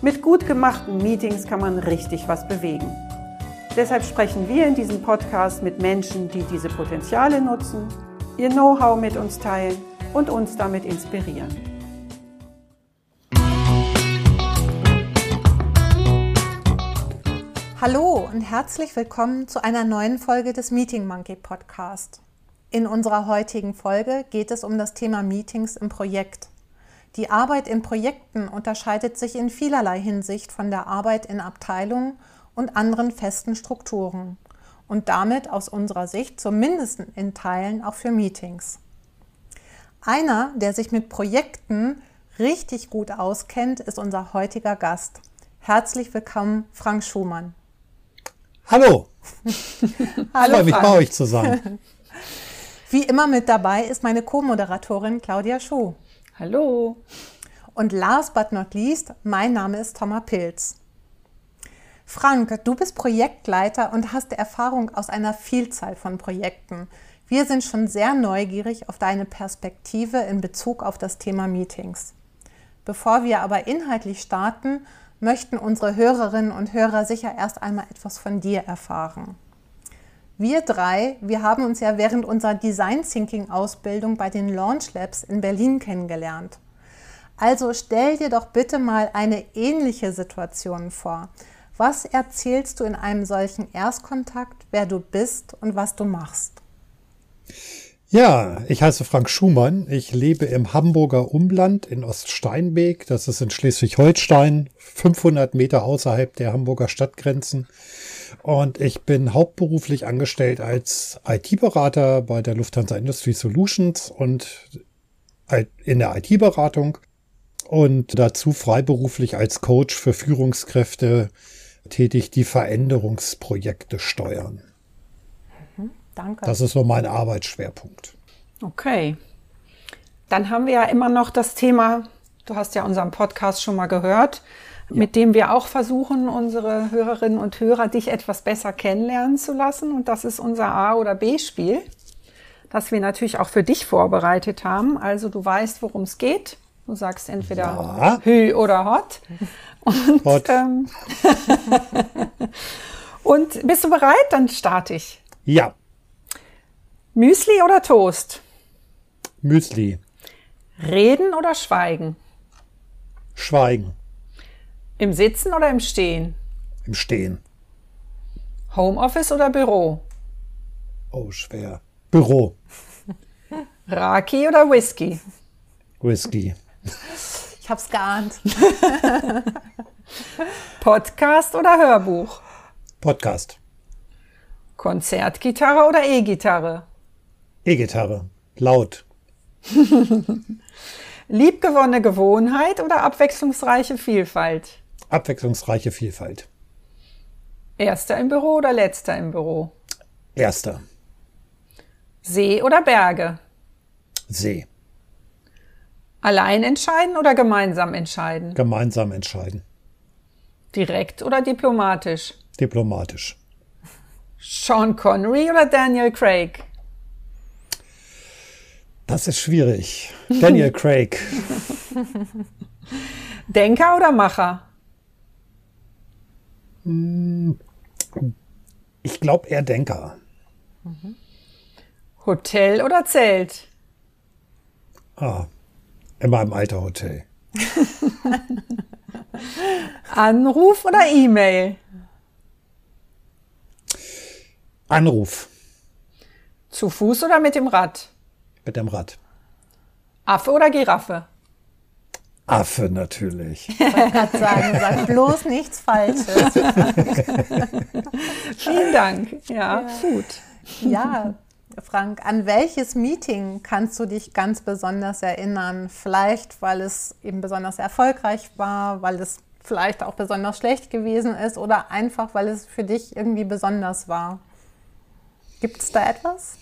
Mit gut gemachten Meetings kann man richtig was bewegen. Deshalb sprechen wir in diesem Podcast mit Menschen, die diese Potenziale nutzen, ihr Know-how mit uns teilen und uns damit inspirieren. Hallo und herzlich willkommen zu einer neuen Folge des Meeting Monkey Podcast. In unserer heutigen Folge geht es um das Thema Meetings im Projekt. Die Arbeit in Projekten unterscheidet sich in vielerlei Hinsicht von der Arbeit in Abteilungen und anderen festen Strukturen und damit aus unserer Sicht zumindest in Teilen auch für Meetings. Einer, der sich mit Projekten richtig gut auskennt, ist unser heutiger Gast. Herzlich willkommen, Frank Schumann. Hallo. Hallo. Freue mich bei euch zu sein. Wie immer mit dabei ist meine Co-Moderatorin Claudia Schuh. Hallo. Und last but not least, mein Name ist Thomas Pilz. Frank, du bist Projektleiter und hast Erfahrung aus einer Vielzahl von Projekten. Wir sind schon sehr neugierig auf deine Perspektive in Bezug auf das Thema Meetings. Bevor wir aber inhaltlich starten, möchten unsere Hörerinnen und Hörer sicher erst einmal etwas von dir erfahren. Wir drei, wir haben uns ja während unserer Design Thinking Ausbildung bei den Launch Labs in Berlin kennengelernt. Also stell dir doch bitte mal eine ähnliche Situation vor. Was erzählst du in einem solchen Erstkontakt, wer du bist und was du machst? Ja, ich heiße Frank Schumann. Ich lebe im Hamburger Umland in Oststeinbeek. Das ist in Schleswig-Holstein, 500 Meter außerhalb der Hamburger Stadtgrenzen. Und ich bin hauptberuflich angestellt als IT-Berater bei der Lufthansa Industry Solutions und in der IT-Beratung und dazu freiberuflich als Coach für Führungskräfte tätig, die Veränderungsprojekte steuern. Mhm, danke. Das ist so mein Arbeitsschwerpunkt. Okay. Dann haben wir ja immer noch das Thema, du hast ja unseren Podcast schon mal gehört, mit dem wir auch versuchen, unsere Hörerinnen und Hörer dich etwas besser kennenlernen zu lassen. Und das ist unser A- oder B-Spiel, das wir natürlich auch für dich vorbereitet haben. Also du weißt, worum es geht. Du sagst entweder Ja. Hü oder Hot. Und, Hot. Ähm, und bist du bereit? Dann starte ich. Ja, Müsli oder Toast? Müsli, Reden oder schweigen? Schweigen, Im Sitzen oder im Stehen? im Stehen. Homeoffice oder Büro? Oh, schwer. Büro, Raki oder Whisky? Whisky, Ich hab's geahnt. Podcast oder Hörbuch? Podcast, Konzertgitarre oder E-Gitarre? E-Gitarre, laut, Liebgewonnene Gewohnheit oder abwechslungsreiche Vielfalt? Abwechslungsreiche Vielfalt. Erster im Büro oder letzter im Büro? Erster, See oder Berge? See, Allein entscheiden oder gemeinsam entscheiden? gemeinsam entscheiden, Direkt oder diplomatisch? diplomatisch. Sean Connery oder Daniel Craig? Das ist schwierig. Daniel Craig, Denker oder Macher? Ich glaube eher Denker. Hotel oder Zelt? Ah, immer im Alterhotel. Anruf oder E-Mail? Anruf Zu Fuß oder mit dem Rad? mit dem Rad. Affe oder Giraffe? Affe natürlich. Gerade sagen, sag bloß nichts Falsches. Vielen Dank. Ja, gut. Ja, Frank, an welches Meeting kannst du dich ganz besonders erinnern? Vielleicht, weil es eben besonders erfolgreich war, weil es vielleicht auch besonders schlecht gewesen ist oder einfach, weil es für dich irgendwie besonders war. Gibt es da etwas?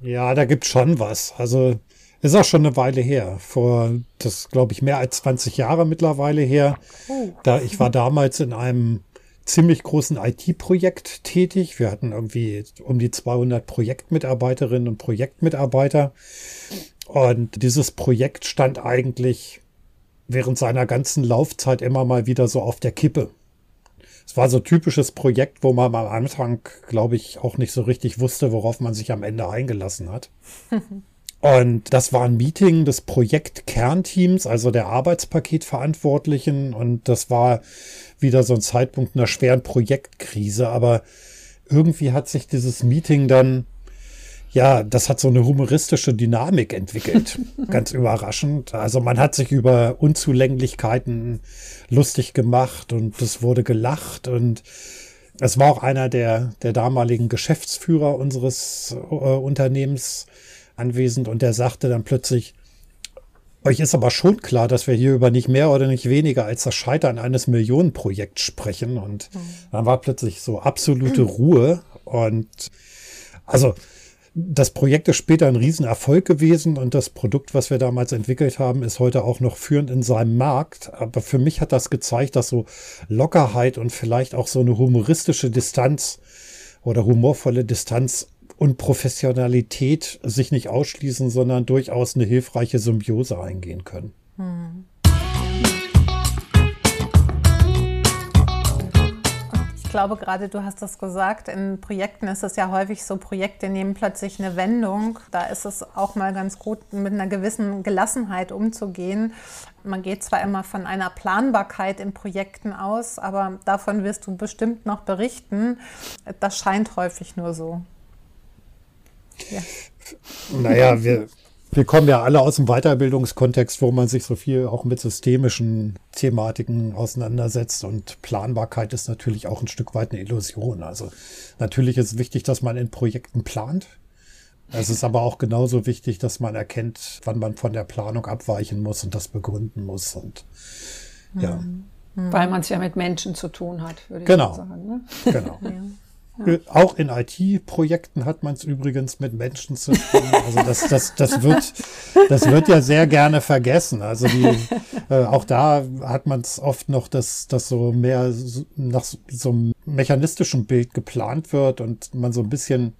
Ja, da gibt es schon was. Also ist auch schon eine Weile her. Vor, das glaube ich, mehr als 20 Jahre mittlerweile her. Oh. Da, ich war damals in einem ziemlich großen IT-Projekt tätig. Wir hatten irgendwie um die 200 Projektmitarbeiterinnen und Projektmitarbeiter. Und dieses Projekt stand eigentlich während seiner ganzen Laufzeit immer mal wieder so auf der Kippe. Es war so ein typisches Projekt, wo man am Anfang, glaube ich, auch nicht so richtig wusste, worauf man sich am Ende eingelassen hat. Und das war ein Meeting des Projektkernteams, also der Arbeitspaketverantwortlichen. Und das war wieder so ein Zeitpunkt einer schweren Projektkrise. Aber irgendwie hat sich dieses Meeting dann ja, das hat so eine humoristische Dynamik entwickelt. Ganz überraschend. Also man hat sich über Unzulänglichkeiten lustig gemacht und es wurde gelacht und es war auch einer der, der damaligen Geschäftsführer unseres äh, Unternehmens anwesend und der sagte dann plötzlich, euch ist aber schon klar, dass wir hier über nicht mehr oder nicht weniger als das Scheitern eines Millionenprojekts sprechen. Und mhm. dann war plötzlich so absolute Ruhe. Und also das Projekt ist später ein Riesenerfolg gewesen und das Produkt, was wir damals entwickelt haben, ist heute auch noch führend in seinem Markt. Aber für mich hat das gezeigt, dass so Lockerheit und vielleicht auch so eine humoristische Distanz oder humorvolle Distanz und Professionalität sich nicht ausschließen, sondern durchaus eine hilfreiche Symbiose eingehen können. Hm. glaube gerade, du hast das gesagt, in Projekten ist es ja häufig so, Projekte nehmen plötzlich eine Wendung. Da ist es auch mal ganz gut, mit einer gewissen Gelassenheit umzugehen. Man geht zwar immer von einer Planbarkeit in Projekten aus, aber davon wirst du bestimmt noch berichten. Das scheint häufig nur so. Ja. Naja, wir, wir kommen ja alle aus dem Weiterbildungskontext, wo man sich so viel auch mit systemischen Thematiken auseinandersetzt und Planbarkeit ist natürlich auch ein Stück weit eine Illusion. Also natürlich ist es wichtig, dass man in Projekten plant. Es ist aber auch genauso wichtig, dass man erkennt, wann man von der Planung abweichen muss und das begründen muss und ja. Mhm. Weil man es ja mit Menschen zu tun hat, würde ich genau. sagen. Ne? Genau. Ja. Ja. Auch in IT-Projekten hat man es übrigens mit Menschen zu tun. Also das, das, das, wird, das wird ja sehr gerne vergessen. Also die, äh, auch da hat man es oft noch, dass das so mehr nach so einem mechanistischen Bild geplant wird und man so ein bisschen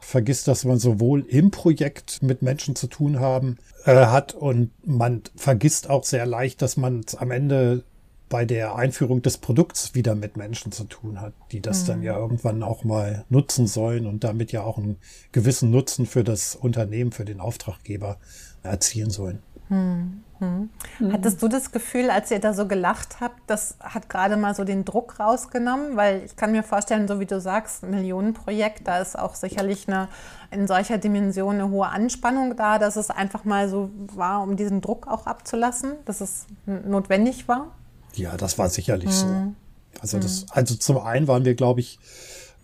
vergisst, dass man sowohl im Projekt mit Menschen zu tun haben äh, hat und man vergisst auch sehr leicht, dass man es am Ende bei der Einführung des Produkts wieder mit Menschen zu tun hat, die das mhm. dann ja irgendwann auch mal nutzen sollen und damit ja auch einen gewissen Nutzen für das Unternehmen, für den Auftraggeber erzielen sollen. Mhm. Mhm. Hattest du das Gefühl, als ihr da so gelacht habt, das hat gerade mal so den Druck rausgenommen? Weil ich kann mir vorstellen, so wie du sagst, Millionenprojekt, da ist auch sicherlich eine, in solcher Dimension eine hohe Anspannung da, dass es einfach mal so war, um diesen Druck auch abzulassen, dass es notwendig war? Ja, das war sicherlich mhm. so. Also das, mhm. also zum einen waren wir, glaube ich,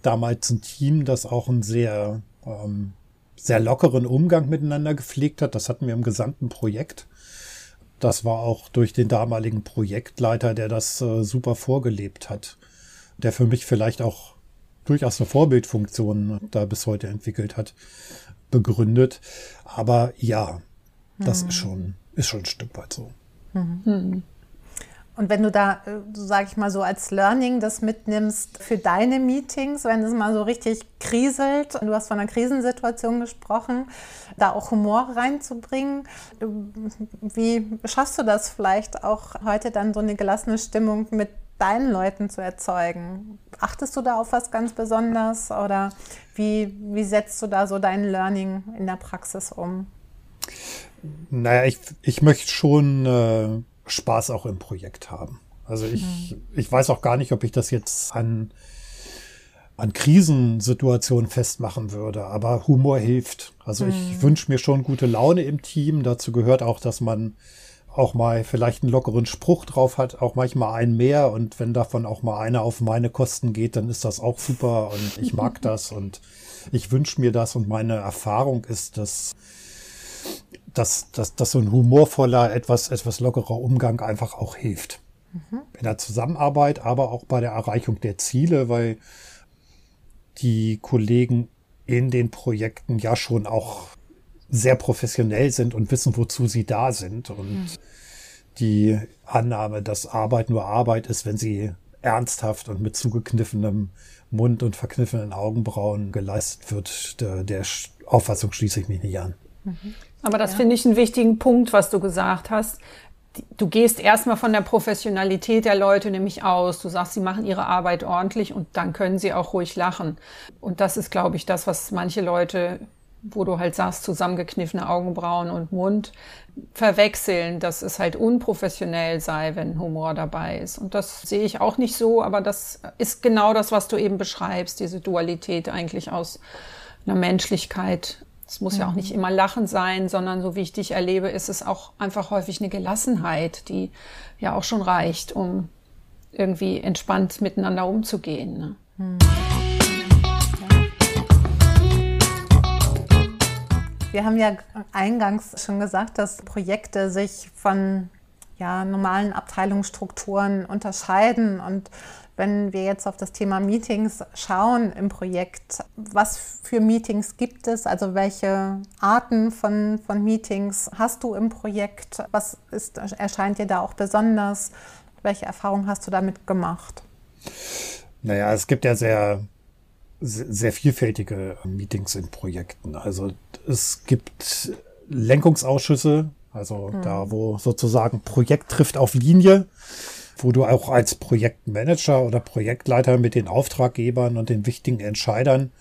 damals ein Team, das auch einen sehr, ähm, sehr lockeren Umgang miteinander gepflegt hat. Das hatten wir im gesamten Projekt. Das war auch durch den damaligen Projektleiter, der das äh, super vorgelebt hat, der für mich vielleicht auch durchaus eine Vorbildfunktion da bis heute entwickelt hat, begründet. Aber ja, das mhm. ist schon, ist schon ein Stück weit so. Mhm. Und wenn du da, äh, so sage ich mal so, als Learning das mitnimmst für deine Meetings, wenn es mal so richtig kriselt, du hast von einer Krisensituation gesprochen, da auch Humor reinzubringen, wie schaffst du das vielleicht auch heute dann so eine gelassene Stimmung mit deinen Leuten zu erzeugen? Achtest du da auf was ganz Besonderes oder wie, wie setzt du da so dein Learning in der Praxis um? Naja, ich, ich möchte schon äh Spaß auch im Projekt haben. Also ich, mhm. ich weiß auch gar nicht, ob ich das jetzt an, an Krisensituationen festmachen würde, aber Humor hilft. Also mhm. ich wünsche mir schon gute Laune im Team. Dazu gehört auch, dass man auch mal vielleicht einen lockeren Spruch drauf hat, auch manchmal einen mehr und wenn davon auch mal einer auf meine Kosten geht, dann ist das auch super und ich mag das und ich wünsche mir das und meine Erfahrung ist, dass dass, dass, dass so ein humorvoller, etwas, etwas lockerer Umgang einfach auch hilft. Mhm. In der Zusammenarbeit, aber auch bei der Erreichung der Ziele, weil die Kollegen in den Projekten ja schon auch sehr professionell sind und wissen, wozu sie da sind. Und mhm. die Annahme, dass Arbeit nur Arbeit ist, wenn sie ernsthaft und mit zugekniffenem Mund und verkniffenen Augenbrauen geleistet wird, der, der Auffassung schließe ich mich nicht an. Mhm. Aber das ja. finde ich einen wichtigen Punkt, was du gesagt hast. Du gehst erstmal von der Professionalität der Leute nämlich aus. Du sagst, sie machen ihre Arbeit ordentlich und dann können sie auch ruhig lachen. Und das ist, glaube ich, das, was manche Leute wo du halt sagst, zusammengekniffene Augenbrauen und Mund verwechseln, dass es halt unprofessionell sei, wenn Humor dabei ist. Und das sehe ich auch nicht so, aber das ist genau das, was du eben beschreibst, diese Dualität eigentlich aus einer Menschlichkeit. Es muss mhm. ja auch nicht mhm. immer Lachen sein, sondern so wie ich dich erlebe, ist es auch einfach häufig eine Gelassenheit, die ja auch schon reicht, um irgendwie entspannt miteinander umzugehen. Ne? Mhm. Wir haben ja eingangs schon gesagt, dass Projekte sich von ja, normalen Abteilungsstrukturen unterscheiden. Und wenn wir jetzt auf das Thema Meetings schauen im Projekt, was für Meetings gibt es? Also welche Arten von, von Meetings hast du im Projekt? Was ist, erscheint dir da auch besonders? Welche Erfahrungen hast du damit gemacht? Naja, es gibt ja sehr sehr vielfältige Meetings in Projekten. Also es gibt Lenkungsausschüsse, also mhm. da, wo sozusagen Projekt trifft auf Linie, wo du auch als Projektmanager oder Projektleiter mit den Auftraggebern und den wichtigen Entscheidern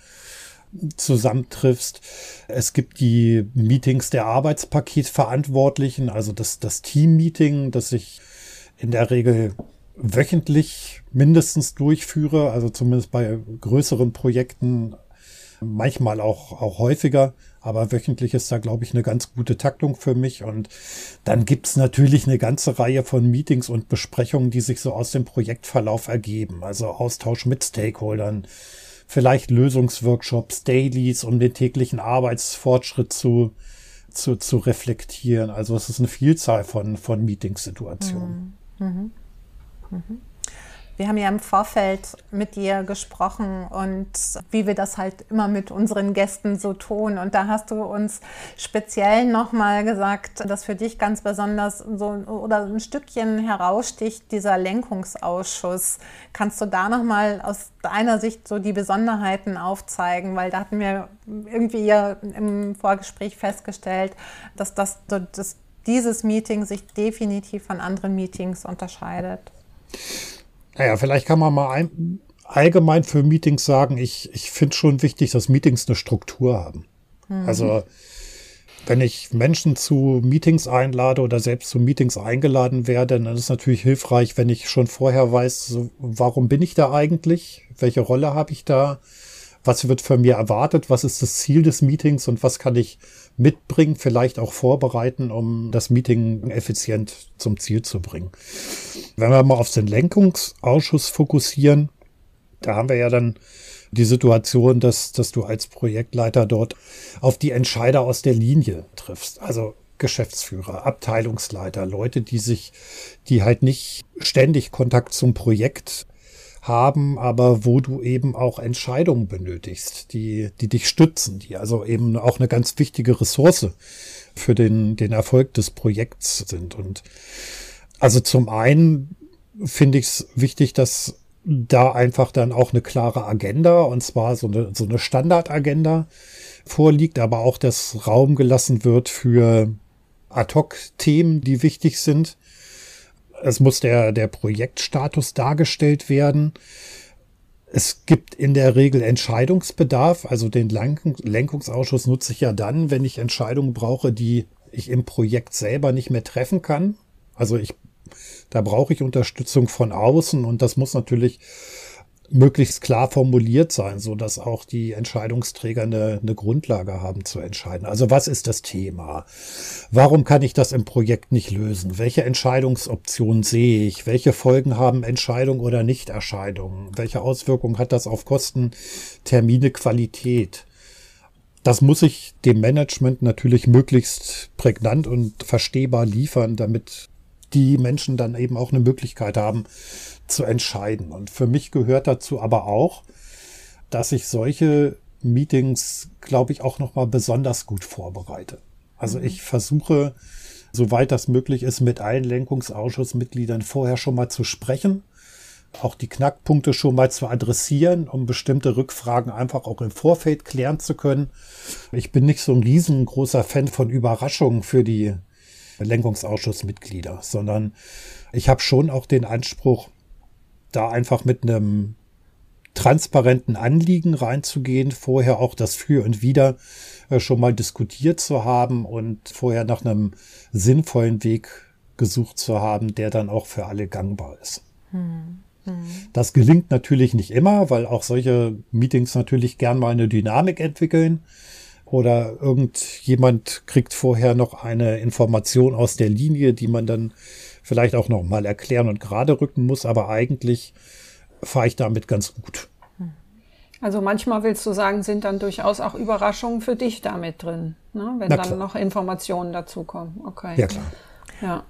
zusammentriffst. Es gibt die Meetings der Arbeitspaketverantwortlichen, also das, das Team-Meeting, das sich in der Regel wöchentlich mindestens durchführe, also zumindest bei größeren Projekten, manchmal auch, auch häufiger. Aber wöchentlich ist da, glaube ich, eine ganz gute Taktung für mich. Und dann gibt's natürlich eine ganze Reihe von Meetings und Besprechungen, die sich so aus dem Projektverlauf ergeben. Also Austausch mit Stakeholdern, vielleicht Lösungsworkshops, Dailies, um den täglichen Arbeitsfortschritt zu, zu, zu reflektieren. Also es ist eine Vielzahl von, von Meetingsituationen. Mhm. Mhm. Mhm. Wir haben ja im Vorfeld mit dir gesprochen und wie wir das halt immer mit unseren Gästen so tun. Und da hast du uns speziell nochmal gesagt, dass für dich ganz besonders so oder ein Stückchen heraussticht dieser Lenkungsausschuss. Kannst du da nochmal aus deiner Sicht so die Besonderheiten aufzeigen? Weil da hatten wir irgendwie ja im Vorgespräch festgestellt, dass, das, dass dieses Meeting sich definitiv von anderen Meetings unterscheidet. Naja, vielleicht kann man mal ein, allgemein für Meetings sagen, ich, ich finde schon wichtig, dass Meetings eine Struktur haben. Mhm. Also wenn ich Menschen zu Meetings einlade oder selbst zu Meetings eingeladen werde, dann ist es natürlich hilfreich, wenn ich schon vorher weiß, warum bin ich da eigentlich, welche Rolle habe ich da, was wird von mir erwartet, was ist das Ziel des Meetings und was kann ich mitbringen, vielleicht auch vorbereiten, um das Meeting effizient zum Ziel zu bringen. Wenn wir mal auf den Lenkungsausschuss fokussieren, da haben wir ja dann die Situation, dass, dass du als Projektleiter dort auf die Entscheider aus der Linie triffst. Also Geschäftsführer, Abteilungsleiter, Leute, die sich, die halt nicht ständig Kontakt zum Projekt haben, aber wo du eben auch Entscheidungen benötigst, die, die dich stützen, die also eben auch eine ganz wichtige Ressource für den, den Erfolg des Projekts sind. Und also zum einen finde ich es wichtig, dass da einfach dann auch eine klare Agenda, und zwar so eine, so eine Standardagenda vorliegt, aber auch, dass Raum gelassen wird für Ad-Hoc-Themen, die wichtig sind es muss der, der Projektstatus dargestellt werden. Es gibt in der Regel Entscheidungsbedarf. Also den Lenkungsausschuss nutze ich ja dann, wenn ich Entscheidungen brauche, die ich im Projekt selber nicht mehr treffen kann. Also ich, da brauche ich Unterstützung von außen und das muss natürlich möglichst klar formuliert sein, so dass auch die Entscheidungsträger eine, eine Grundlage haben zu entscheiden. Also was ist das Thema? Warum kann ich das im Projekt nicht lösen? Welche Entscheidungsoptionen sehe ich? Welche Folgen haben Entscheidung oder Nichterscheidung? Welche Auswirkungen hat das auf Kosten, Termine, Qualität? Das muss ich dem Management natürlich möglichst prägnant und verstehbar liefern, damit die Menschen dann eben auch eine Möglichkeit haben zu entscheiden. Und für mich gehört dazu aber auch, dass ich solche Meetings, glaube ich, auch nochmal besonders gut vorbereite. Also mhm. ich versuche, soweit das möglich ist, mit allen Lenkungsausschussmitgliedern vorher schon mal zu sprechen, auch die Knackpunkte schon mal zu adressieren, um bestimmte Rückfragen einfach auch im Vorfeld klären zu können. Ich bin nicht so ein riesengroßer Fan von Überraschungen für die Lenkungsausschussmitglieder, sondern ich habe schon auch den Anspruch, da einfach mit einem transparenten Anliegen reinzugehen, vorher auch das Für und Wider äh, schon mal diskutiert zu haben und vorher nach einem sinnvollen Weg gesucht zu haben, der dann auch für alle gangbar ist. Hm. hm. Das gelingt natürlich nicht immer, weil auch solche Meetings natürlich gern mal eine Dynamik entwickeln. Oder irgendjemand kriegt vorher noch eine Information aus der Linie, die man dann vielleicht auch noch mal erklären und gerade rücken muss. Aber eigentlich fahre ich damit ganz gut. Also manchmal willst du sagen, sind dann durchaus auch Überraschungen für dich damit drin, ne? wenn dann noch Informationen dazukommen. Okay. Ja, klar. Ja.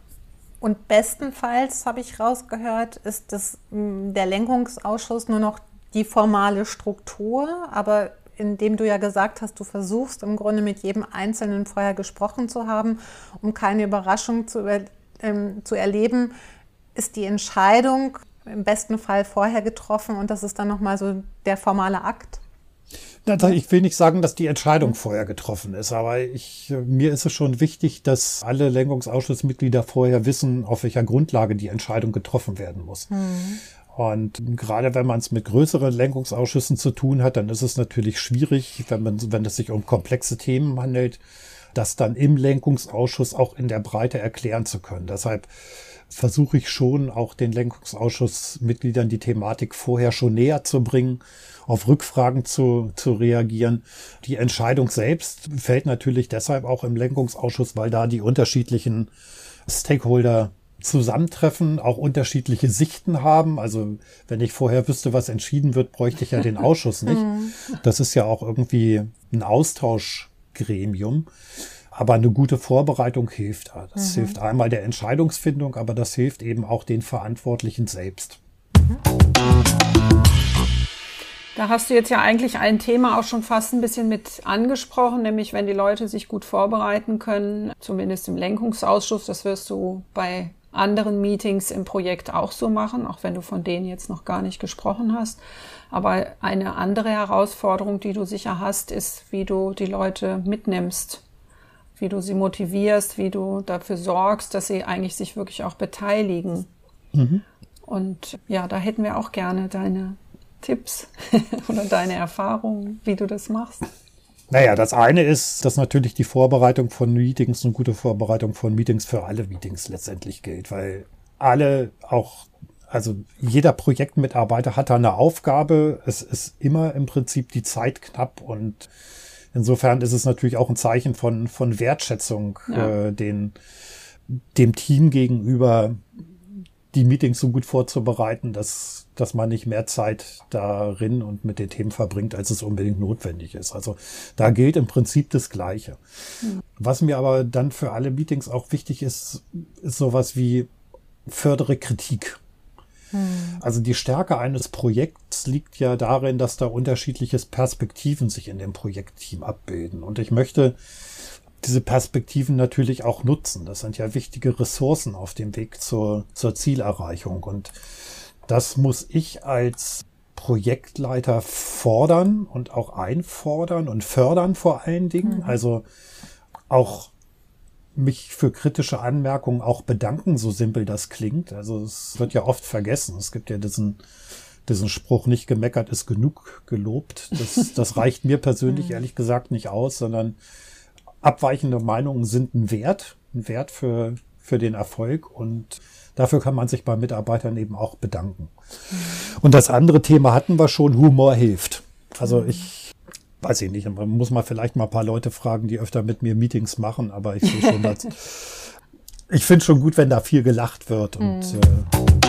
Und bestenfalls, habe ich rausgehört, ist das, mm, der Lenkungsausschuss nur noch die formale Struktur, aber indem du ja gesagt hast, du versuchst im Grunde mit jedem Einzelnen vorher gesprochen zu haben, um keine Überraschung zu, ähm, zu erleben, ist die Entscheidung im besten Fall vorher getroffen und das ist dann nochmal so der formale Akt? Ich will nicht sagen, dass die Entscheidung vorher getroffen ist, aber ich, mir ist es schon wichtig, dass alle Lenkungsausschussmitglieder vorher wissen, auf welcher Grundlage die Entscheidung getroffen werden muss. Mhm. Und gerade wenn man es mit größeren Lenkungsausschüssen zu tun hat, dann ist es natürlich schwierig, wenn man, wenn es sich um komplexe Themen handelt, das dann im Lenkungsausschuss auch in der Breite erklären zu können. Deshalb versuche ich schon auch den Lenkungsausschussmitgliedern die Thematik vorher schon näher zu bringen, auf Rückfragen zu, zu reagieren. Die Entscheidung selbst fällt natürlich deshalb auch im Lenkungsausschuss, weil da die unterschiedlichen Stakeholder zusammentreffen, auch unterschiedliche Sichten haben. Also wenn ich vorher wüsste, was entschieden wird, bräuchte ich ja den Ausschuss nicht. Mhm. Das ist ja auch irgendwie ein Austauschgremium. Aber eine gute Vorbereitung hilft. Das mhm. hilft einmal der Entscheidungsfindung, aber das hilft eben auch den Verantwortlichen selbst. Mhm. Da hast du jetzt ja eigentlich ein Thema auch schon fast ein bisschen mit angesprochen, nämlich wenn die Leute sich gut vorbereiten können, zumindest im Lenkungsausschuss, das wirst du bei anderen Meetings im Projekt auch so machen, auch wenn du von denen jetzt noch gar nicht gesprochen hast. Aber eine andere Herausforderung, die du sicher hast, ist, wie du die Leute mitnimmst wie du sie motivierst, wie du dafür sorgst, dass sie eigentlich sich wirklich auch beteiligen. Mhm. Und ja, da hätten wir auch gerne deine Tipps oder deine Erfahrungen, wie du das machst. Naja, das eine ist, dass natürlich die Vorbereitung von Meetings, eine gute Vorbereitung von Meetings für alle Meetings letztendlich gilt, weil alle auch, also jeder Projektmitarbeiter hat da eine Aufgabe. Es ist immer im Prinzip die Zeit knapp und Insofern ist es natürlich auch ein Zeichen von, von Wertschätzung ja. äh, den, dem Team gegenüber, die Meetings so gut vorzubereiten, dass, dass man nicht mehr Zeit darin und mit den Themen verbringt, als es unbedingt notwendig ist. Also da gilt im Prinzip das Gleiche. Mhm. Was mir aber dann für alle Meetings auch wichtig ist, ist sowas wie fördere Kritik. Hm. Also die Stärke eines Projekts liegt ja darin, dass da unterschiedliche Perspektiven sich in dem Projektteam abbilden. Und ich möchte diese Perspektiven natürlich auch nutzen. Das sind ja wichtige Ressourcen auf dem Weg zur, zur Zielerreichung. Und das muss ich als Projektleiter fordern und auch einfordern und fördern vor allen Dingen. Mhm. Also auch mich für kritische Anmerkungen auch bedanken, so simpel das klingt. Also es wird ja oft vergessen. Es gibt ja diesen, diesen Spruch, nicht gemeckert ist genug gelobt. Das, das reicht mir persönlich ehrlich gesagt nicht aus, sondern abweichende Meinungen sind ein Wert, ein Wert für, für den Erfolg und dafür kann man sich bei Mitarbeitern eben auch bedanken. Und das andere Thema hatten wir schon, Humor hilft. Also ich weiß ich nicht, man muss mal vielleicht mal ein paar Leute fragen, die öfter mit mir Meetings machen, aber ich sehe schon, dass, ich finde schon gut, wenn da viel gelacht wird und mhm. äh,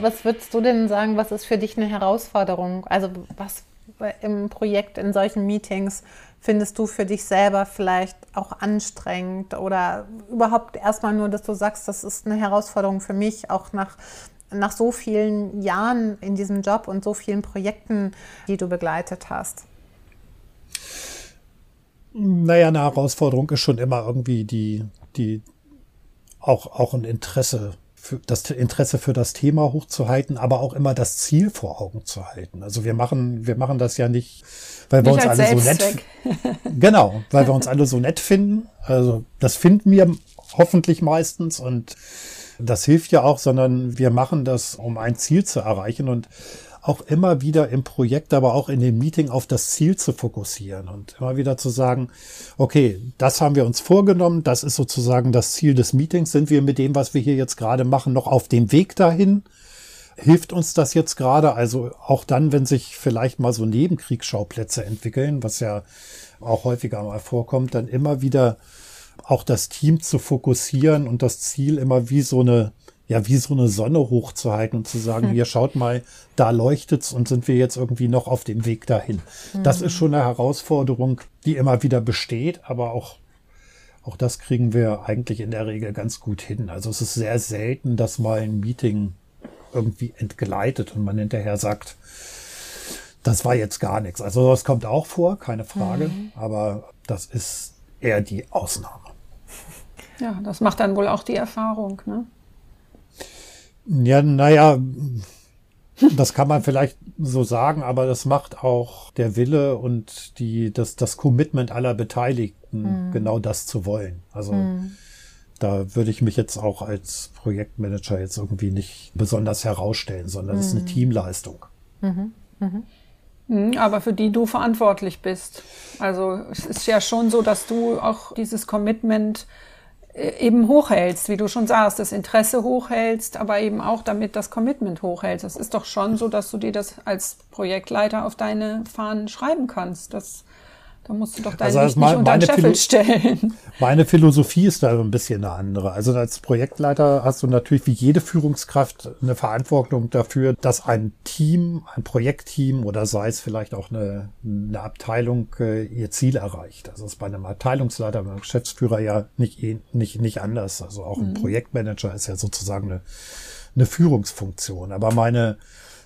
was würdest du denn sagen, was ist für dich eine Herausforderung? Also was im Projekt, in solchen Meetings, findest du für dich selber vielleicht auch anstrengend oder überhaupt erstmal nur, dass du sagst, das ist eine Herausforderung für mich, auch nach, nach so vielen Jahren in diesem Job und so vielen Projekten, die du begleitet hast? Naja, eine Herausforderung ist schon immer irgendwie die, die auch, auch ein Interesse für das Interesse für das Thema hochzuhalten, aber auch immer das Ziel vor Augen zu halten. Also wir machen, wir machen das ja nicht, weil wir nicht uns alle so nett, genau, weil wir uns alle so nett finden. Also das finden wir hoffentlich meistens und das hilft ja auch, sondern wir machen das, um ein Ziel zu erreichen und auch immer wieder im Projekt, aber auch in dem Meeting auf das Ziel zu fokussieren und immer wieder zu sagen, okay, das haben wir uns vorgenommen, das ist sozusagen das Ziel des Meetings, sind wir mit dem, was wir hier jetzt gerade machen, noch auf dem Weg dahin? Hilft uns das jetzt gerade? Also auch dann, wenn sich vielleicht mal so Nebenkriegsschauplätze entwickeln, was ja auch häufiger mal vorkommt, dann immer wieder auch das Team zu fokussieren und das Ziel immer wie so eine ja wie so eine Sonne hochzuhalten und zu sagen, hm. hier schaut mal, da leuchtet's und sind wir jetzt irgendwie noch auf dem Weg dahin. Hm. Das ist schon eine Herausforderung, die immer wieder besteht, aber auch auch das kriegen wir eigentlich in der Regel ganz gut hin. Also es ist sehr selten, dass mal ein Meeting irgendwie entgleitet und man hinterher sagt, das war jetzt gar nichts. Also das kommt auch vor, keine Frage, mhm. aber das ist eher die Ausnahme. Ja, das macht dann wohl auch die Erfahrung, ne? Ja, naja, das kann man vielleicht so sagen, aber das macht auch der Wille und die, das, das Commitment aller Beteiligten, mhm. genau das zu wollen. Also mhm. da würde ich mich jetzt auch als Projektmanager jetzt irgendwie nicht besonders herausstellen, sondern es mhm. ist eine mhm. Teamleistung. Mhm. Mhm. Aber für die du verantwortlich bist. Also es ist ja schon so, dass du auch dieses Commitment äh, eben hochhältst, wie du schon sagst, das Interesse hochhältst, aber eben auch damit das Commitment hochhältst. Es ist doch schon so, dass du dir das als Projektleiter auf deine Fahnen schreiben kannst. Das da musst du doch deinen also nicht unter den Scheffel stellen. Meine Philosophie ist da ein bisschen eine andere. Also als Projektleiter hast du natürlich wie jede Führungskraft eine Verantwortung dafür, dass ein Team, ein Projektteam oder sei es vielleicht auch eine, eine Abteilung äh, ihr Ziel erreicht. Also das ist bei einem Abteilungsleiter, beim Geschäftsführer ja nicht, eh, nicht, nicht anders. Also auch ein mhm. Projektmanager ist ja sozusagen eine, eine Führungsfunktion. Aber meine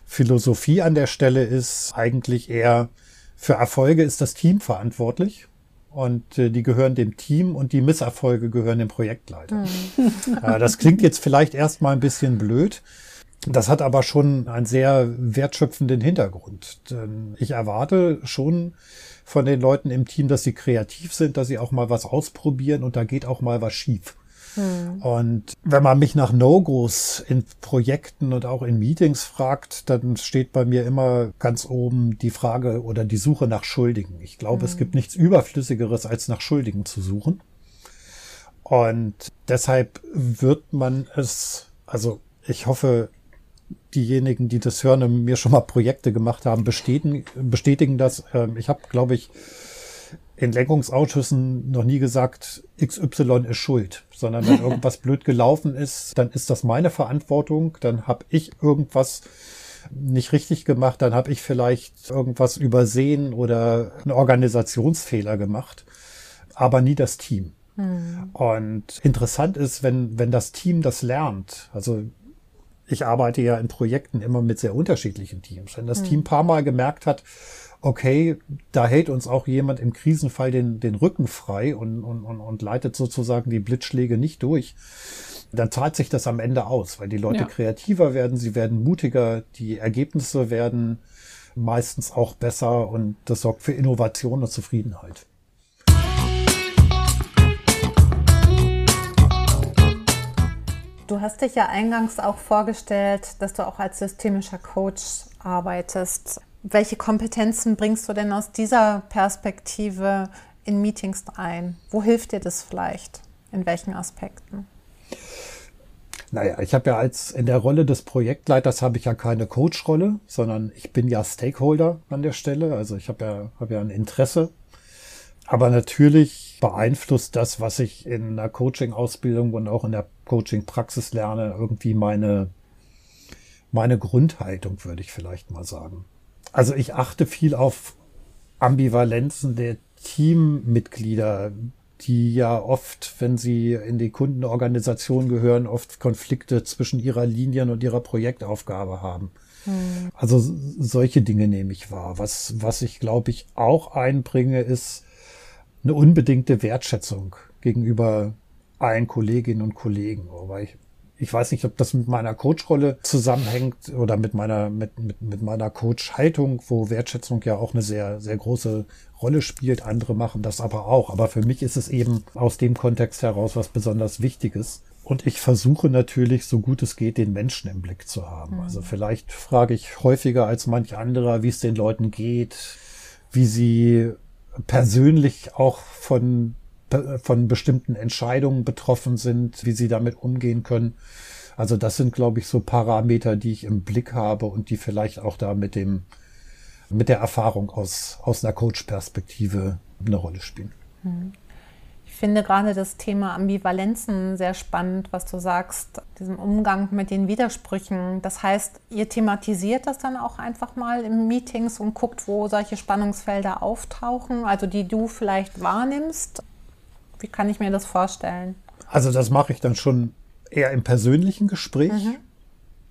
Philosophie an der Stelle ist eigentlich eher, für Erfolge ist das Team verantwortlich und äh, die gehören dem Team und die Misserfolge gehören dem Projektleiter. Mhm. äh, das klingt jetzt vielleicht erstmal ein bisschen blöd. Das hat aber schon einen sehr wertschöpfenden Hintergrund. Denn ich erwarte schon von den Leuten im Team, dass sie kreativ sind, dass sie auch mal was ausprobieren und da geht auch mal was schief. Hm. Und wenn man mich nach No-Gos in Projekten und auch in Meetings fragt, dann steht bei mir immer ganz oben die Frage oder die Suche nach Schuldigen. Ich glaube, hm. es gibt nichts Überflüssigeres, als nach Schuldigen zu suchen. Und deshalb wird man es, also ich hoffe, diejenigen, die das hören und mir schon mal Projekte gemacht haben, bestätigen, bestätigen das. Ähm, ich habe, glaube ich, in Lenkungsausschüssen noch nie gesagt, XY ist schuld, sondern wenn irgendwas blöd gelaufen ist, dann ist das meine Verantwortung, dann habe ich irgendwas nicht richtig gemacht, dann habe ich vielleicht irgendwas übersehen oder einen Organisationsfehler gemacht, aber nie das Team. Hm. Und interessant ist, wenn, wenn das Team das lernt, also ich arbeite ja in Projekten immer mit sehr unterschiedlichen Teams, wenn das hm. Team ein paar Mal gemerkt hat, okay, da hält uns auch jemand im Krisenfall den, den Rücken frei und, und, und, und leitet sozusagen die Blitzschläge nicht durch, dann zahlt sich das am Ende aus, weil die Leute ja. kreativer werden, sie werden mutiger, die Ergebnisse werden meistens auch besser und das sorgt für Innovation und Zufriedenheit. Du hast dich ja eingangs auch vorgestellt, dass du auch als systemischer Coach arbeitest. Welche Kompetenzen bringst du denn aus dieser Perspektive in Meetings ein? Wo hilft dir das vielleicht? In welchen Aspekten? Naja, ich habe ja als in der Rolle des Projektleiters habe ich ja keine Coach-Rolle, sondern ich bin ja Stakeholder an der Stelle. Also ich habe ja, habe ja ein Interesse. Aber natürlich beeinflusst das, was ich in der Coaching-Ausbildung und auch in der Coaching-Praxis lerne, irgendwie meine, meine Grundhaltung, würde ich vielleicht mal sagen. Also ich achte viel auf Ambivalenzen der Teammitglieder, die ja oft, wenn sie in die Kundenorganisation gehören, oft Konflikte zwischen ihrer Linien und ihrer Projektaufgabe haben. Hm. Also solche Dinge nehme ich wahr. Was, was ich, glaube ich, auch einbringe, ist eine unbedingte Wertschätzung gegenüber allen Kolleginnen und Kollegen. Aber ich, ich weiß nicht, ob das mit meiner Coach-Rolle zusammenhängt oder mit meiner, mit, mit, mit meiner Coach-Haltung, wo Wertschätzung ja auch eine sehr, sehr große Rolle spielt. Andere machen das aber auch. Aber für mich ist es eben aus dem Kontext heraus was besonders Wichtiges. Und ich versuche natürlich, so gut es geht, den Menschen im Blick zu haben. Also mhm. vielleicht frage ich häufiger als manch anderer, wie es den Leuten geht, wie sie persönlich auch von von bestimmten Entscheidungen betroffen sind, wie sie damit umgehen können. Also das sind, glaube ich, so Parameter, die ich im Blick habe und die vielleicht auch da mit dem, mit der Erfahrung aus, aus einer Coach-Perspektive eine Rolle spielen. Hm. Ich finde gerade das Thema Ambivalenzen sehr spannend, was du sagst, diesem Umgang mit den Widersprüchen. Das heißt, ihr thematisiert das dann auch einfach mal in Meetings und guckt, wo solche Spannungsfelder auftauchen, also die du vielleicht wahrnimmst. Wie kann ich mir das vorstellen? Also das mache ich dann schon eher im persönlichen Gespräch, mhm.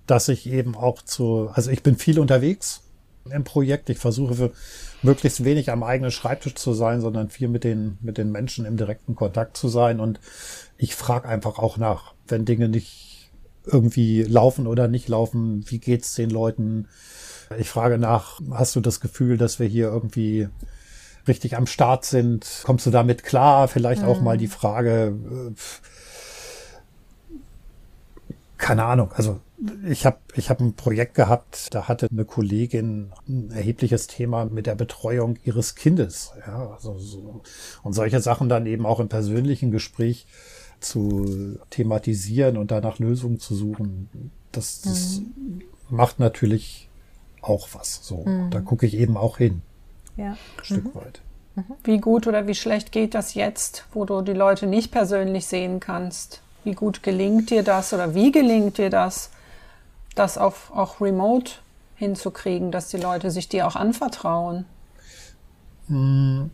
dass ich eben auch zu, also ich bin viel unterwegs im Projekt. Ich versuche für möglichst wenig am eigenen Schreibtisch zu sein, sondern viel mit den, mit den Menschen im direkten Kontakt zu sein. Und ich frage einfach auch nach, wenn Dinge nicht irgendwie laufen oder nicht laufen, wie geht's den Leuten? Ich frage nach, hast du das Gefühl, dass wir hier irgendwie richtig am Start sind. Kommst du damit klar? Vielleicht mhm. auch mal die Frage, äh, keine Ahnung, also ich habe ich hab ein Projekt gehabt, da hatte eine Kollegin ein erhebliches Thema mit der Betreuung ihres Kindes. Ja, also so, und solche Sachen dann eben auch im persönlichen Gespräch zu thematisieren und danach Lösungen zu suchen, das, das mhm. macht natürlich auch was. So, mhm. da gucke ich eben auch hin ja. ein Stück mhm. weit. Mhm. Wie gut oder wie schlecht geht das jetzt, wo du die Leute nicht persönlich sehen kannst? Wie gut gelingt dir das oder wie gelingt dir das, das auf, auch remote hinzukriegen, dass die Leute sich dir auch anvertrauen? Hm.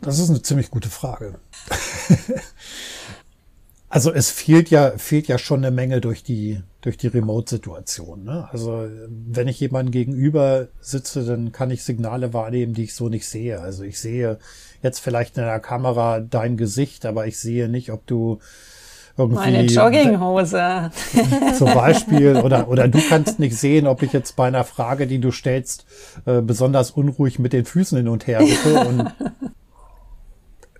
Das ist eine ziemlich gute Frage. Also es fehlt ja, fehlt ja schon eine Menge durch die, durch die Remote-Situation. Ne? Also wenn ich jemanden gegenüber sitze, dann kann ich Signale wahrnehmen, die ich so nicht sehe. Also ich sehe jetzt vielleicht in der Kamera dein Gesicht, aber ich sehe nicht, ob du irgendwie. Meine Jogginghose. Zum Beispiel. Oder, oder du kannst nicht sehen, ob ich jetzt bei einer Frage, die du stellst, äh, besonders unruhig mit den Füßen hin und her wippe. Und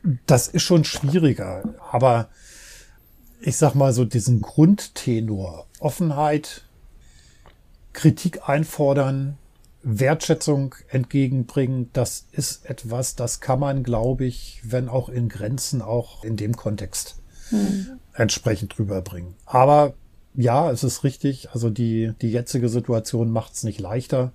das ist schon schwieriger. Aber ich sag mal so diesen Grundtenor, Offenheit, Kritik einfordern, Wertschätzung entgegenbringen, das ist etwas, das kann man, glaube ich, wenn auch in Grenzen, auch in dem Kontext hm. entsprechend rüberbringen. Aber ja, es ist richtig, also die, die jetzige Situation macht es nicht leichter.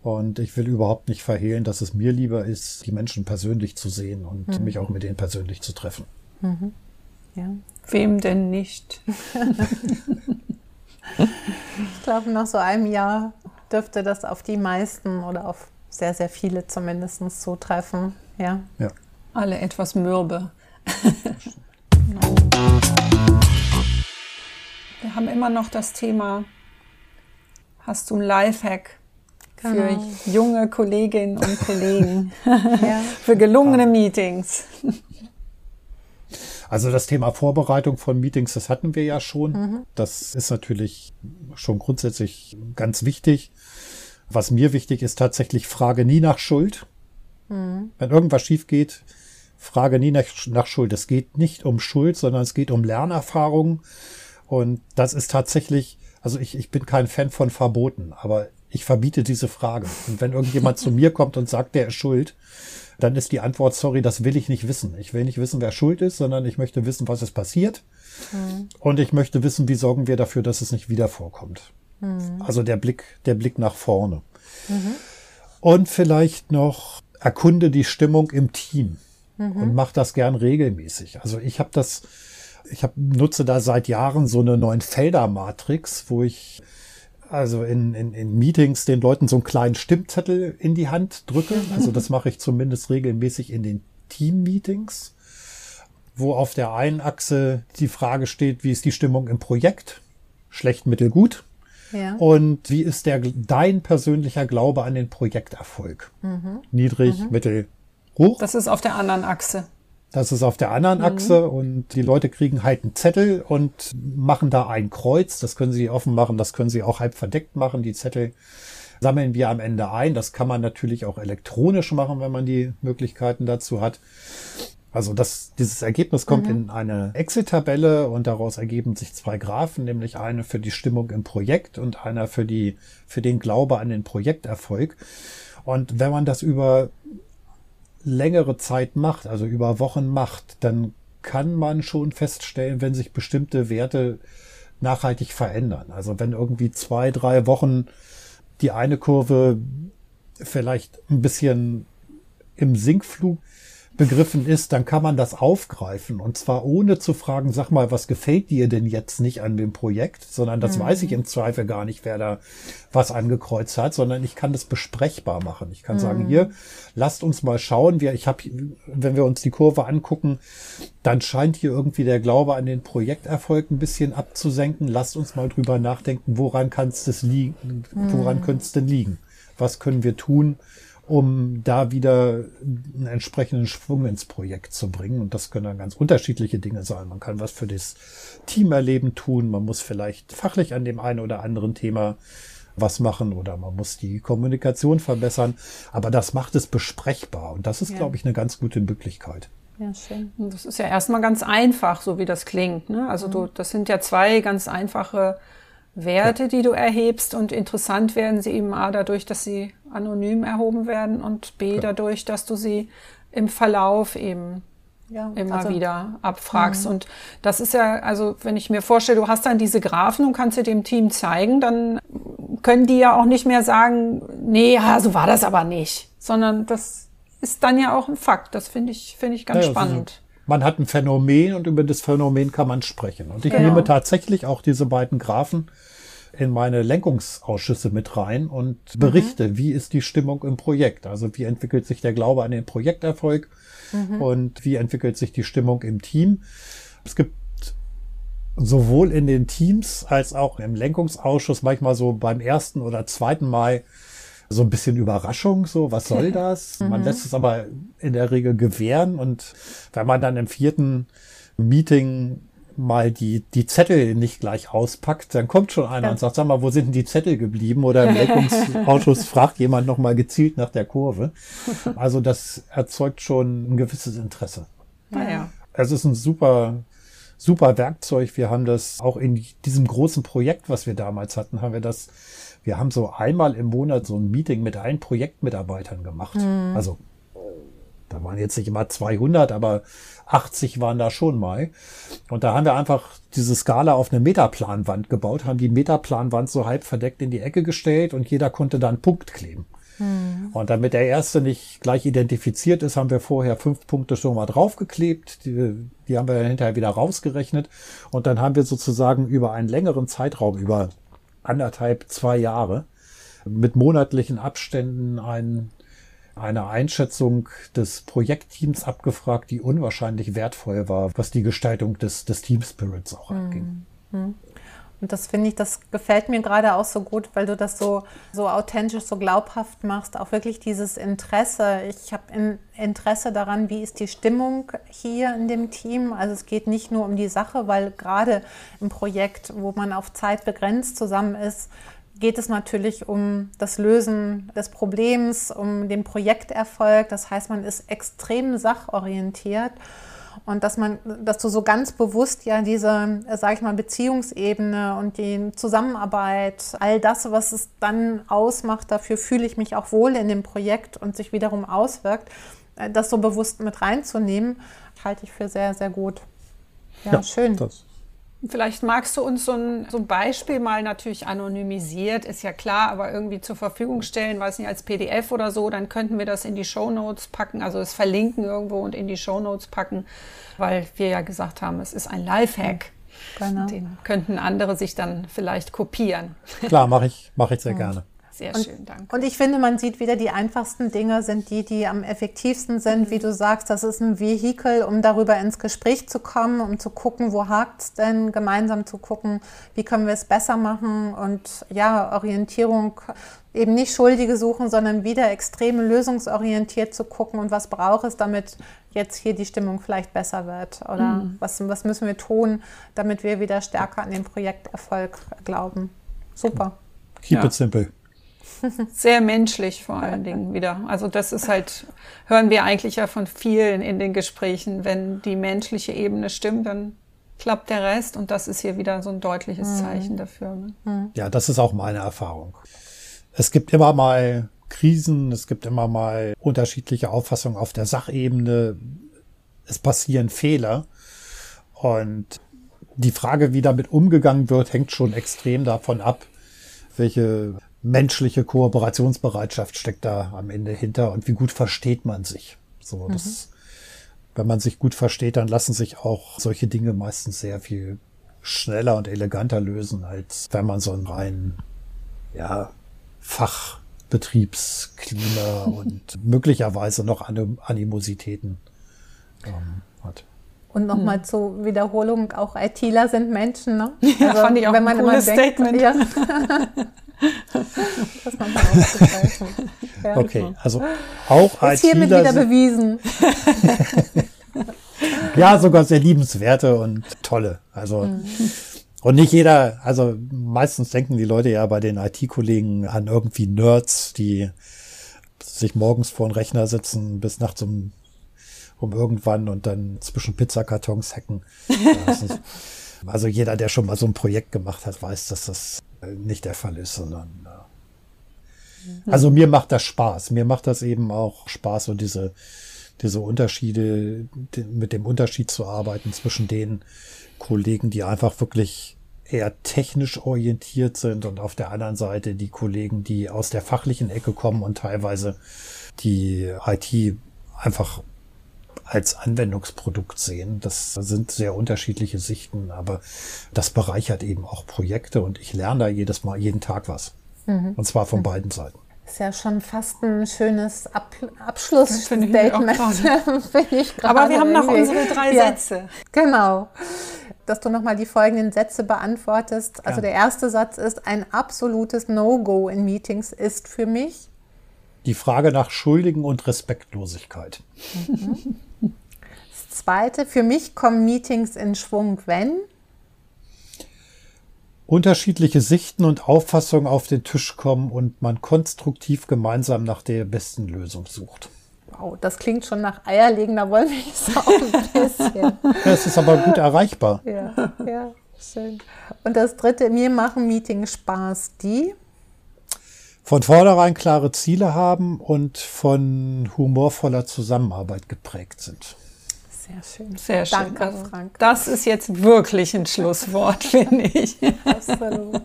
Und ich will überhaupt nicht verhehlen, dass es mir lieber ist, die Menschen persönlich zu sehen und mhm. mich auch mit denen persönlich zu treffen. Mhm. Ja. Wem denn nicht? ich glaube, nach so einem Jahr dürfte das auf die meisten oder auf sehr, sehr viele zumindest zutreffen. Ja. ja. Alle etwas mürbe. Wir haben immer noch das Thema, hast du ein Lifehack genau. für junge Kolleginnen und Kollegen, ja. für gelungene Meetings? Also das Thema Vorbereitung von Meetings, das hatten wir ja schon. Mhm. Das ist natürlich schon grundsätzlich ganz wichtig. Was mir wichtig ist, tatsächlich frage nie nach Schuld. Mhm. Wenn irgendwas schief geht, frage nie nach, nach Schuld. Es geht nicht um Schuld, sondern es geht um Lernerfahrung. Und das ist tatsächlich, also ich, ich bin kein Fan von Verboten, aber ich verbiete diese Frage. Und wenn irgendjemand zu mir kommt und sagt, der ist schuld, dann ist die Antwort, sorry, das will ich nicht wissen. Ich will nicht wissen, wer schuld ist, sondern ich möchte wissen, was ist passiert. Mhm. Und ich möchte wissen, wie sorgen wir dafür, dass es nicht wieder vorkommt. Mhm. Also der Blick, der Blick nach vorne. Mhm. Und vielleicht noch erkunde die Stimmung im Team mhm. und mach das gern regelmäßig. Also ich habe das, ich hab, nutze da seit Jahren so eine neuen Felder-Matrix, wo ich also in, in, in Meetings den Leuten so einen kleinen Stimmzettel in die Hand drücke. Also das mache ich zumindest regelmäßig in den Team-Meetings, wo auf der einen Achse die Frage steht, wie ist die Stimmung im Projekt? Schlecht, mittel, gut. Ja. Und wie ist der, dein persönlicher Glaube an den Projekterfolg? Mhm. Niedrig, mhm. mittel, hoch. Das ist auf der anderen Achse. Das ist auf der anderen mhm. Achse und die Leute kriegen halt einen Zettel und machen da ein Kreuz. Das können sie offen machen, das können sie auch halb verdeckt machen. Die Zettel sammeln wir am Ende ein. Das kann man natürlich auch elektronisch machen, wenn man die Möglichkeiten dazu hat. Also das, dieses Ergebnis kommt mhm. in eine Excel-Tabelle und daraus ergeben sich zwei Graphen, nämlich eine für die Stimmung im Projekt und einer für die, für den Glaube an den Projekterfolg. Und wenn man das über längere Zeit macht, also über Wochen macht, dann kann man schon feststellen, wenn sich bestimmte Werte nachhaltig verändern. Also wenn irgendwie zwei, drei Wochen die eine Kurve vielleicht ein bisschen im Sinkflug begriffen ist, dann kann man das aufgreifen und zwar ohne zu fragen, sag mal, was gefällt dir denn jetzt nicht an dem Projekt, sondern das mhm. weiß ich im Zweifel gar nicht, wer da was angekreuzt hat, sondern ich kann das besprechbar machen. Ich kann mhm. sagen, hier, lasst uns mal schauen, wir, ich habe, wenn wir uns die Kurve angucken, dann scheint hier irgendwie der Glaube an den Projekterfolg ein bisschen abzusenken. Lasst uns mal drüber nachdenken, woran kann es liegen, woran mhm. könnte es denn liegen? Was können wir tun? Um da wieder einen entsprechenden Schwung ins Projekt zu bringen. Und das können dann ganz unterschiedliche Dinge sein. Man kann was für das Teamerleben tun. Man muss vielleicht fachlich an dem einen oder anderen Thema was machen oder man muss die Kommunikation verbessern. Aber das macht es besprechbar. Und das ist, ja. glaube ich, eine ganz gute Möglichkeit. Ja, schön. Das ist ja erstmal ganz einfach, so wie das klingt. Ne? Also mhm. du, das sind ja zwei ganz einfache Werte, ja. die du erhebst und interessant werden sie eben A dadurch, dass sie anonym erhoben werden und B ja. dadurch, dass du sie im Verlauf eben ja, immer also, wieder abfragst. Mhm. Und das ist ja, also wenn ich mir vorstelle, du hast dann diese Graphen und kannst sie dem Team zeigen, dann können die ja auch nicht mehr sagen, nee, ja, so war das aber nicht, sondern das ist dann ja auch ein Fakt. Das finde ich, finde ich ganz spannend. man hat ein Phänomen und über das Phänomen kann man sprechen. Und ich genau. nehme tatsächlich auch diese beiden Graphen in meine Lenkungsausschüsse mit rein und berichte, mhm. wie ist die Stimmung im Projekt. Also wie entwickelt sich der Glaube an den Projekterfolg mhm. und wie entwickelt sich die Stimmung im Team. Es gibt sowohl in den Teams als auch im Lenkungsausschuss manchmal so beim ersten oder zweiten Mal so ein bisschen Überraschung, so was soll das? Mhm. Man lässt es aber in der Regel gewähren und wenn man dann im vierten Meeting mal die, die Zettel nicht gleich auspackt, dann kommt schon einer ja. und sagt, sag mal, wo sind denn die Zettel geblieben? Oder im Lenkungsausschuss fragt jemand nochmal gezielt nach der Kurve. Also das erzeugt schon ein gewisses Interesse. Naja. Es ist ein super, super Werkzeug. Wir haben das auch in diesem großen Projekt, was wir damals hatten, haben wir das, wir haben so einmal im Monat so ein Meeting mit allen Projektmitarbeitern gemacht. Mhm. Also da waren jetzt nicht immer 200, aber 80 waren da schon mal. Und da haben wir einfach diese Skala auf eine Metaplanwand gebaut, haben die Metaplanwand so halb verdeckt in die Ecke gestellt und jeder konnte da einen Punkt kleben. Hm. Und damit der erste nicht gleich identifiziert ist, haben wir vorher fünf Punkte schon mal draufgeklebt. Die, die haben wir hinterher wieder rausgerechnet. Und dann haben wir sozusagen über einen längeren Zeitraum, über anderthalb, zwei Jahre, mit monatlichen Abständen einen eine Einschätzung des Projektteams abgefragt, die unwahrscheinlich wertvoll war, was die Gestaltung des, des Team Spirits auch anging. Mhm. Und das finde ich, das gefällt mir gerade auch so gut, weil du das so, so authentisch, so glaubhaft machst. Auch wirklich dieses Interesse. Ich habe in Interesse daran, wie ist die Stimmung hier in dem Team. Also es geht nicht nur um die Sache, weil gerade im Projekt, wo man auf Zeit begrenzt zusammen ist, geht es natürlich um das Lösen des Problems, um den Projekterfolg. Das heißt, man ist extrem sachorientiert und dass man, dass du so ganz bewusst ja diese, sage ich mal, Beziehungsebene und die Zusammenarbeit, all das, was es dann ausmacht, dafür fühle ich mich auch wohl in dem Projekt und sich wiederum auswirkt, äh, das so bewusst mit reinzunehmen, halte ich für sehr, sehr gut. Ja, ja schön. Das Vielleicht magst du uns so ein, so ein, Beispiel mal natürlich anonymisiert, ist ja klar, aber irgendwie zur Verfügung stellen, weiß nicht, als PDF oder so, dann könnten wir das in die Show Notes packen, also es verlinken irgendwo und in die Show Notes packen, weil wir ja gesagt haben, es ist ein Lifehack. Genau. Den könnten andere sich dann vielleicht kopieren. Klar, mache ich, mache ich sehr ja. gerne. Sehr und, schön, danke. Und ich finde, man sieht wieder, die einfachsten Dinge sind die, die am effektivsten sind. Wie du sagst, das ist ein Vehikel, um darüber ins Gespräch zu kommen, um zu gucken, wo hakt es denn, gemeinsam zu gucken, wie können wir es besser machen und ja, Orientierung eben nicht Schuldige suchen, sondern wieder extrem lösungsorientiert zu gucken und was braucht es, damit jetzt hier die Stimmung vielleicht besser wird oder mhm. was, was müssen wir tun, damit wir wieder stärker an den Projekterfolg glauben. Super. Keep ja. it simple. Sehr menschlich vor allen Dingen wieder. Also das ist halt, hören wir eigentlich ja von vielen in den Gesprächen, wenn die menschliche Ebene stimmt, dann klappt der Rest und das ist hier wieder so ein deutliches mhm. Zeichen dafür. Ne? Mhm. Ja, das ist auch meine Erfahrung. Es gibt immer mal Krisen, es gibt immer mal unterschiedliche Auffassungen auf der Sachebene. Es passieren Fehler und die Frage, wie damit umgegangen wird, hängt schon extrem davon ab, welche menschliche Kooperationsbereitschaft steckt da am Ende hinter und wie gut versteht man sich. So, das, mhm. wenn man sich gut versteht, dann lassen sich auch solche Dinge meistens sehr viel schneller und eleganter lösen, als wenn man so einen reinen, ja, Fachbetriebsklima und möglicherweise noch Animositäten ähm, hat. Und nochmal hm. zur Wiederholung, auch ITler sind Menschen, ne? Ja, also, fand ich auch wenn man ein cooles denkt, Statement. Ja. das man ja, okay, also auch als hiermit wieder bewiesen. ja, sogar sehr liebenswerte und tolle. Also mhm. und nicht jeder, also meistens denken die Leute ja bei den IT-Kollegen an irgendwie Nerds, die sich morgens vor den Rechner sitzen bis nachts um, um irgendwann und dann zwischen Pizzakartons hacken. also jeder, der schon mal so ein Projekt gemacht hat, weiß, dass das nicht der Fall ist, sondern äh, also mir macht das Spaß. Mir macht das eben auch Spaß und diese, diese Unterschiede, mit dem Unterschied zu arbeiten zwischen den Kollegen, die einfach wirklich eher technisch orientiert sind und auf der anderen Seite die Kollegen, die aus der fachlichen Ecke kommen und teilweise die IT einfach als Anwendungsprodukt sehen. Das sind sehr unterschiedliche Sichten, aber das bereichert eben auch Projekte und ich lerne da jedes Mal, jeden Tag was. Mhm. Und zwar von mhm. beiden Seiten. Ist ja schon fast ein schönes Ab Abschlussstatement. Aber wir haben noch unsere drei ja. Sätze. Genau. Dass du nochmal die folgenden Sätze beantwortest. Also ja. der erste Satz ist, ein absolutes No-Go in Meetings ist für mich. Die Frage nach Schuldigen und Respektlosigkeit. Mhm zweite, für mich kommen Meetings in Schwung, wenn unterschiedliche Sichten und Auffassungen auf den Tisch kommen und man konstruktiv gemeinsam nach der besten Lösung sucht. Wow, das klingt schon nach eierlegender Wollmilchsau ein bisschen. es ist aber gut erreichbar. Ja, ja, schön. Und das dritte, mir machen Meetings Spaß, die von vornherein klare Ziele haben und von humorvoller Zusammenarbeit geprägt sind. Sehr schön. Sehr schön. Danke, also, Frank. Das ist jetzt wirklich ein Schlusswort, finde ich. Absolut.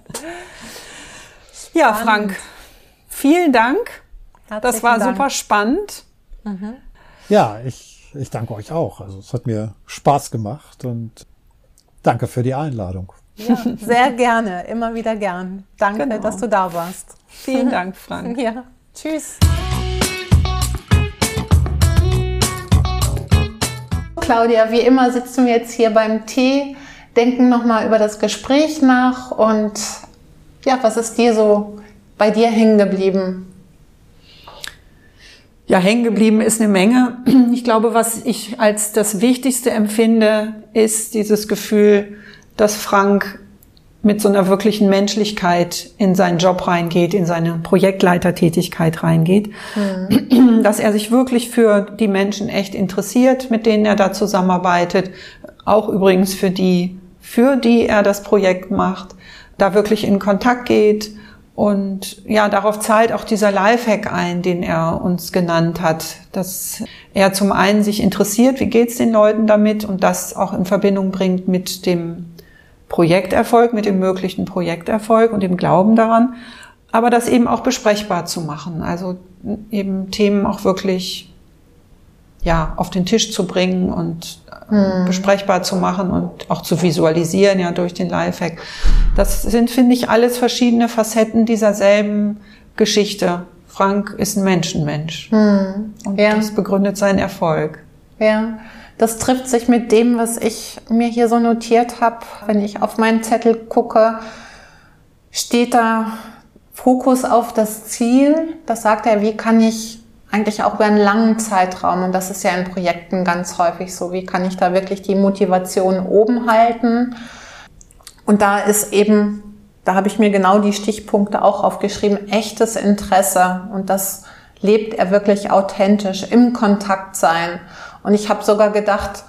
ja, Frank, vielen Dank. Herzlichen das war Dank. super spannend. Mhm. Ja, ich, ich danke euch auch. Also es hat mir Spaß gemacht und danke für die Einladung. Ja, sehr gerne, immer wieder gern. Danke, genau. dass du da warst. Vielen Dank, Frank. Ja, tschüss. Claudia, wie immer sitzen wir jetzt hier beim Tee, denken nochmal über das Gespräch nach und ja, was ist dir so bei dir hängen geblieben? Ja, hängen geblieben ist eine Menge. Ich glaube, was ich als das Wichtigste empfinde, ist dieses Gefühl, dass Frank mit so einer wirklichen Menschlichkeit in seinen Job reingeht, in seine Projektleitertätigkeit reingeht, mhm. dass er sich wirklich für die Menschen echt interessiert, mit denen er da zusammenarbeitet, auch übrigens für die, für die er das Projekt macht, da wirklich in Kontakt geht. Und ja, darauf zahlt auch dieser Lifehack ein, den er uns genannt hat, dass er zum einen sich interessiert, wie geht's den Leuten damit und das auch in Verbindung bringt mit dem Projekterfolg, mit dem möglichen Projekterfolg und dem Glauben daran, aber das eben auch besprechbar zu machen. Also eben Themen auch wirklich ja, auf den Tisch zu bringen und hm. besprechbar zu machen und auch zu visualisieren, ja, durch den Lifehack. Das sind, finde ich, alles verschiedene Facetten dieser selben Geschichte. Frank ist ein Menschenmensch. Hm. Und ja. das begründet seinen Erfolg. Ja. Das trifft sich mit dem, was ich mir hier so notiert habe. Wenn ich auf meinen Zettel gucke, steht da Fokus auf das Ziel. Das sagt er, wie kann ich eigentlich auch über einen langen Zeitraum, und das ist ja in Projekten ganz häufig so, wie kann ich da wirklich die Motivation oben halten? Und da ist eben, da habe ich mir genau die Stichpunkte auch aufgeschrieben, echtes Interesse. Und das lebt er wirklich authentisch, im Kontakt sein. Und ich habe sogar gedacht,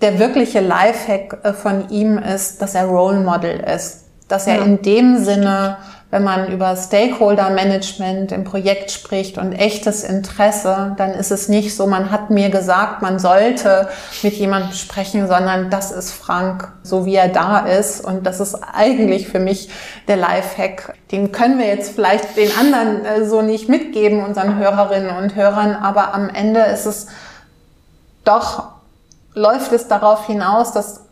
der wirkliche Lifehack äh, von ihm ist, dass er Role Model ist. Dass er ja. in dem Sinne wenn man über Stakeholder-Management im Projekt spricht und echtes Interesse, dann ist es nicht so, man hat mir gesagt, man sollte mit jemandem sprechen, sondern das ist Frank, so wie er da ist. Und das ist eigentlich für mich der Lifehack. Den können wir jetzt vielleicht den anderen äh, so nicht mitgeben, unseren Hörerinnen und Hörern, aber am Ende ist es doch, läuft es darauf hinaus, dass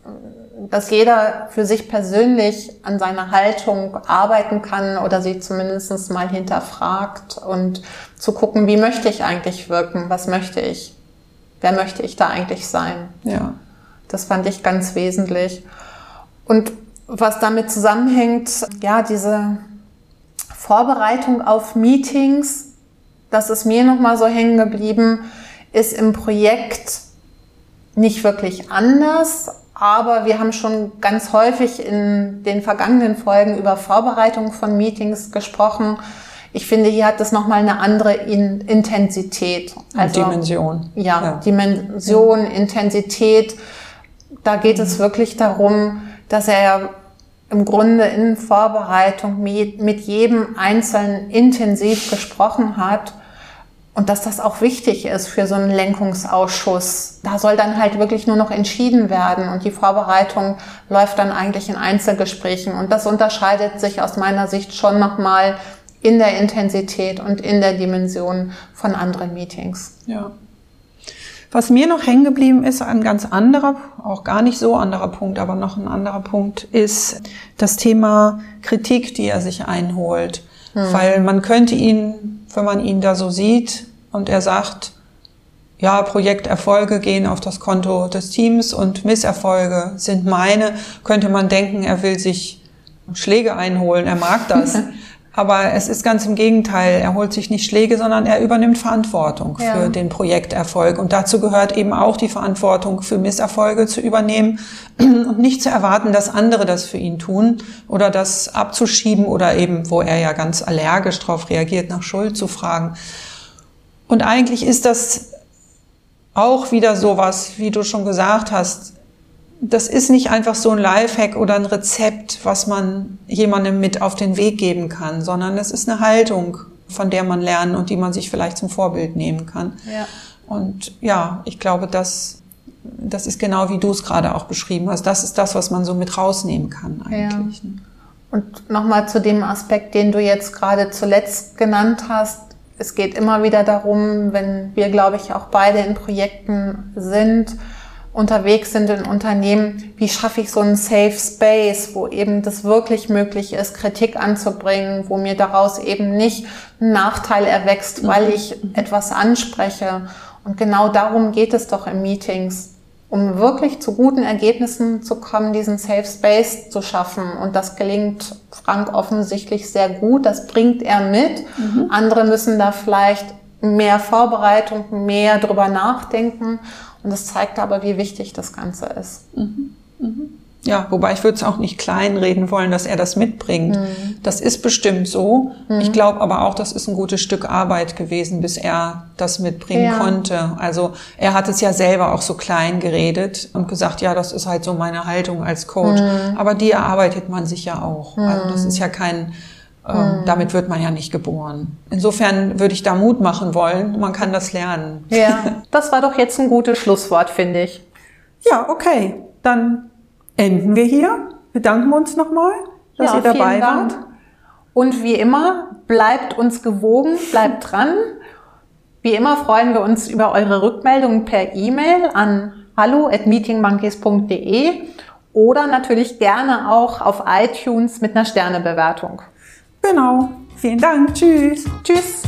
dass jeder für sich persönlich an seiner Haltung arbeiten kann oder sie zumindest mal hinterfragt und zu gucken, wie möchte ich eigentlich wirken, was möchte ich, wer möchte ich da eigentlich sein. Ja. Das fand ich ganz wesentlich. Und was damit zusammenhängt, ja, diese Vorbereitung auf Meetings, das ist mir nochmal so hängen geblieben, ist im Projekt nicht wirklich anders, aber wir haben schon ganz häufig in den vergangenen Folgen über Vorbereitung von Meetings gesprochen. Ich finde, hier hat das nochmal eine andere in Intensität. Also, Dimension. Ja, ja, Dimension, Intensität. Da geht mhm. es wirklich darum, dass er im Grunde in Vorbereitung mit, mit jedem Einzelnen intensiv gesprochen hat und dass das auch wichtig ist für so einen Lenkungsausschuss. Da soll dann halt wirklich nur noch entschieden werden und die Vorbereitung läuft dann eigentlich in Einzelgesprächen. Und das unterscheidet sich aus meiner Sicht schon nochmal in der Intensität und in der Dimension von anderen Meetings. Ja. Was mir noch hängen geblieben ist, ein ganz anderer, auch gar nicht so anderer Punkt, aber noch ein anderer Punkt, ist das Thema Kritik, die er sich einholt. Hm. Weil man könnte ihn wenn man ihn da so sieht und er sagt, ja, Projekterfolge gehen auf das Konto des Teams und Misserfolge sind meine, könnte man denken, er will sich Schläge einholen, er mag das. Aber es ist ganz im Gegenteil. Er holt sich nicht Schläge, sondern er übernimmt Verantwortung ja. für den Projekterfolg. Und dazu gehört eben auch die Verantwortung für Misserfolge zu übernehmen und nicht zu erwarten, dass andere das für ihn tun oder das abzuschieben oder eben, wo er ja ganz allergisch darauf reagiert, nach Schuld zu fragen. Und eigentlich ist das auch wieder sowas, wie du schon gesagt hast, das ist nicht einfach so ein Lifehack oder ein Rezept, was man jemandem mit auf den Weg geben kann, sondern das ist eine Haltung, von der man lernen und die man sich vielleicht zum Vorbild nehmen kann. Ja. Und ja, ich glaube, das, das ist genau wie du es gerade auch beschrieben hast. Das ist das, was man so mit rausnehmen kann eigentlich. Ja. Ne? Und nochmal zu dem Aspekt, den du jetzt gerade zuletzt genannt hast. Es geht immer wieder darum, wenn wir, glaube ich, auch beide in Projekten sind, unterwegs sind in Unternehmen, wie schaffe ich so einen Safe Space, wo eben das wirklich möglich ist, Kritik anzubringen, wo mir daraus eben nicht ein Nachteil erwächst, weil ich etwas anspreche. Und genau darum geht es doch in Meetings, um wirklich zu guten Ergebnissen zu kommen, diesen Safe Space zu schaffen. Und das gelingt Frank offensichtlich sehr gut. Das bringt er mit. Mhm. Andere müssen da vielleicht mehr Vorbereitung, mehr drüber nachdenken. Und das zeigt aber, wie wichtig das Ganze ist. Mhm. Mhm. Ja, wobei ich würde es auch nicht kleinreden wollen, dass er das mitbringt. Mhm. Das ist bestimmt so. Mhm. Ich glaube aber auch, das ist ein gutes Stück Arbeit gewesen, bis er das mitbringen ja. konnte. Also er hat es ja selber auch so klein geredet und gesagt, ja, das ist halt so meine Haltung als Coach. Mhm. Aber die erarbeitet man sich ja auch. Also das mhm. ist ja kein ähm, mhm. Damit wird man ja nicht geboren. Insofern würde ich da Mut machen wollen. Man kann das lernen. Ja, das war doch jetzt ein gutes Schlusswort, finde ich. Ja, okay. Dann enden wir hier. Bedanken wir uns nochmal, dass ja, ihr dabei wart. Und wie immer, bleibt uns gewogen, bleibt dran. Wie immer freuen wir uns über eure Rückmeldungen per E-Mail an hallo at meetingmonkeys.de oder natürlich gerne auch auf iTunes mit einer Sternebewertung. Genau. Vielen Dank. Tschüss. Tschüss.